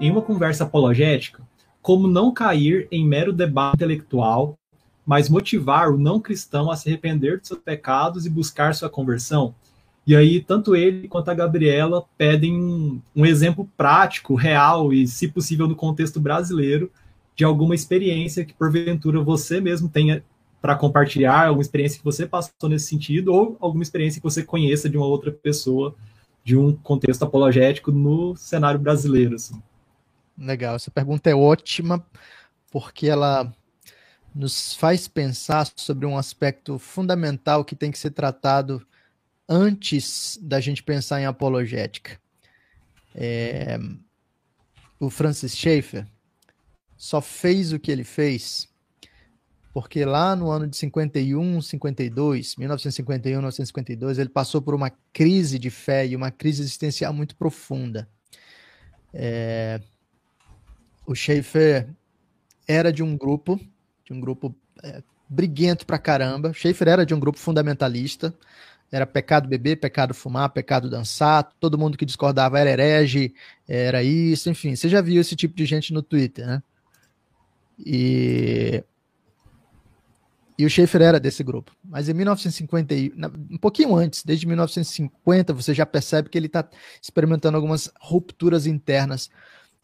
em uma conversa apologética, como não cair em mero debate intelectual, mas motivar o não cristão a se arrepender de seus pecados e buscar sua conversão. E aí, tanto ele quanto a Gabriela pedem um, um exemplo prático, real e, se possível, no contexto brasileiro, de alguma experiência que, porventura, você mesmo tenha para compartilhar, alguma experiência que você passou nesse sentido, ou alguma experiência que você conheça de uma outra pessoa, de um contexto apologético no cenário brasileiro. Assim. Legal, essa pergunta é ótima, porque ela nos faz pensar sobre um aspecto fundamental que tem que ser tratado antes da gente pensar em apologética. É, o Francis Schaeffer só fez o que ele fez porque lá no ano de 51, 52, 1951, 1952, ele passou por uma crise de fé e uma crise existencial muito profunda. É, o Schaeffer era de um grupo, de um grupo é, briguento pra caramba. Schaeffer era de um grupo fundamentalista, era pecado beber, pecado fumar, pecado dançar, todo mundo que discordava era herege, era isso, enfim. Você já viu esse tipo de gente no Twitter, né? E, e o Schaefer era desse grupo. Mas em 1950, um pouquinho antes, desde 1950, você já percebe que ele está experimentando algumas rupturas internas.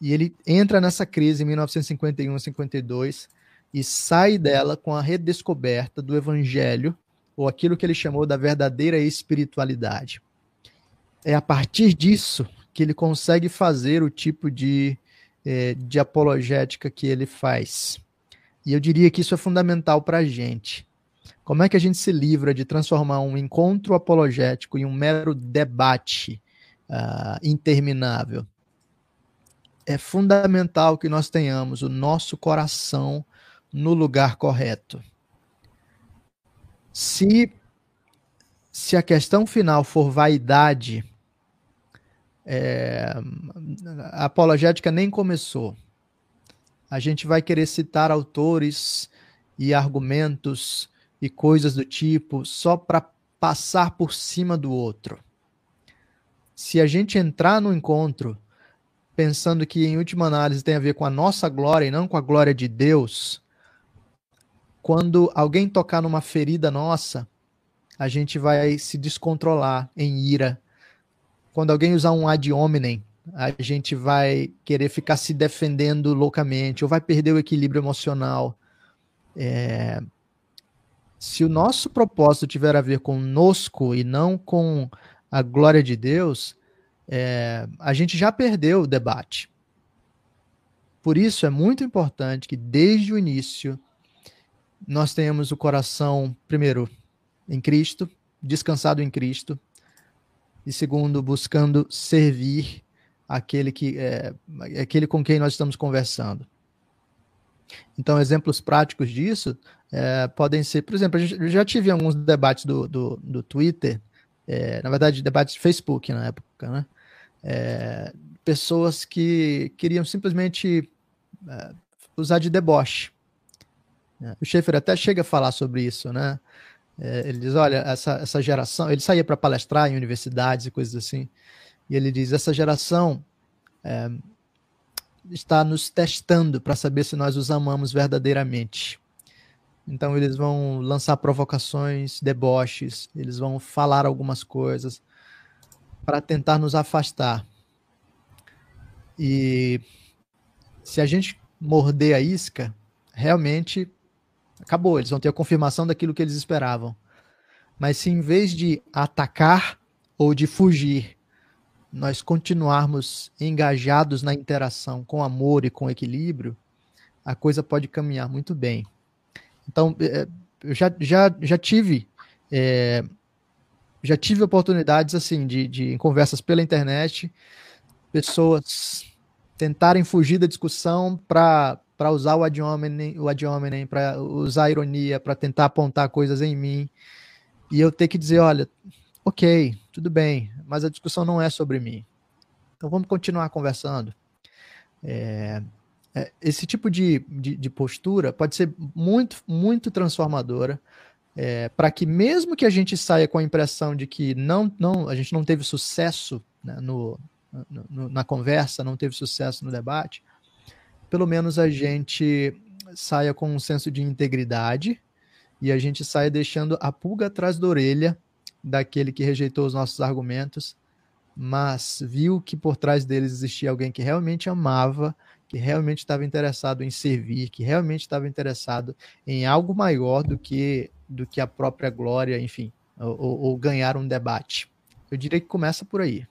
E ele entra nessa crise em 1951, 52 e sai dela com a redescoberta do evangelho ou aquilo que ele chamou da verdadeira espiritualidade. É a partir disso que ele consegue fazer o tipo de, é, de apologética que ele faz. E eu diria que isso é fundamental para a gente. Como é que a gente se livra de transformar um encontro apologético em um mero debate uh, interminável? É fundamental que nós tenhamos o nosso coração no lugar correto. Se, se a questão final for vaidade, é, a apologética nem começou. A gente vai querer citar autores e argumentos e coisas do tipo só para passar por cima do outro. Se a gente entrar no encontro pensando que, em última análise, tem a ver com a nossa glória e não com a glória de Deus, quando alguém tocar numa ferida nossa, a gente vai se descontrolar em ira. Quando alguém usar um ad hominem, a gente vai querer ficar se defendendo loucamente, ou vai perder o equilíbrio emocional. É... Se o nosso propósito tiver a ver conosco e não com a glória de Deus, é... a gente já perdeu o debate. Por isso é muito importante que desde o início nós tenhamos o coração, primeiro, em Cristo, descansado em Cristo, e segundo, buscando servir aquele, que, é, aquele com quem nós estamos conversando. Então, exemplos práticos disso é, podem ser, por exemplo, eu já tive alguns debates do, do, do Twitter, é, na verdade, debates de Facebook na época, né? É, pessoas que queriam simplesmente é, usar de deboche é. O Schaefer até chega a falar sobre isso, né? É, ele diz, olha, essa, essa geração, ele saía para palestrar em universidades e coisas assim, e ele diz, essa geração é, está nos testando para saber se nós os amamos verdadeiramente. Então eles vão lançar provocações, deboches, eles vão falar algumas coisas para tentar nos afastar. E se a gente morder a isca, realmente acabou, eles vão ter a confirmação daquilo que eles esperavam. Mas se em vez de atacar ou de fugir, nós continuarmos engajados na interação com amor e com equilíbrio, a coisa pode caminhar muito bem. Então, é, eu já, já, já tive é, já tive oportunidades assim de, de conversas pela internet, pessoas tentarem fugir da discussão para para usar o ad hominem, o ad hominem para usar a ironia, para tentar apontar coisas em mim, e eu ter que dizer, olha, ok, tudo bem, mas a discussão não é sobre mim. Então vamos continuar conversando. É, é, esse tipo de, de, de, postura pode ser muito, muito transformadora, é, para que mesmo que a gente saia com a impressão de que não, não, a gente não teve sucesso né, no, no, na conversa, não teve sucesso no debate, pelo menos a gente saia com um senso de integridade e a gente saia deixando a pulga atrás da orelha daquele que rejeitou os nossos argumentos, mas viu que por trás deles existia alguém que realmente amava, realmente estava interessado em servir, que realmente estava interessado em algo maior do que do que a própria glória, enfim, ou, ou ganhar um debate. Eu diria que começa por aí.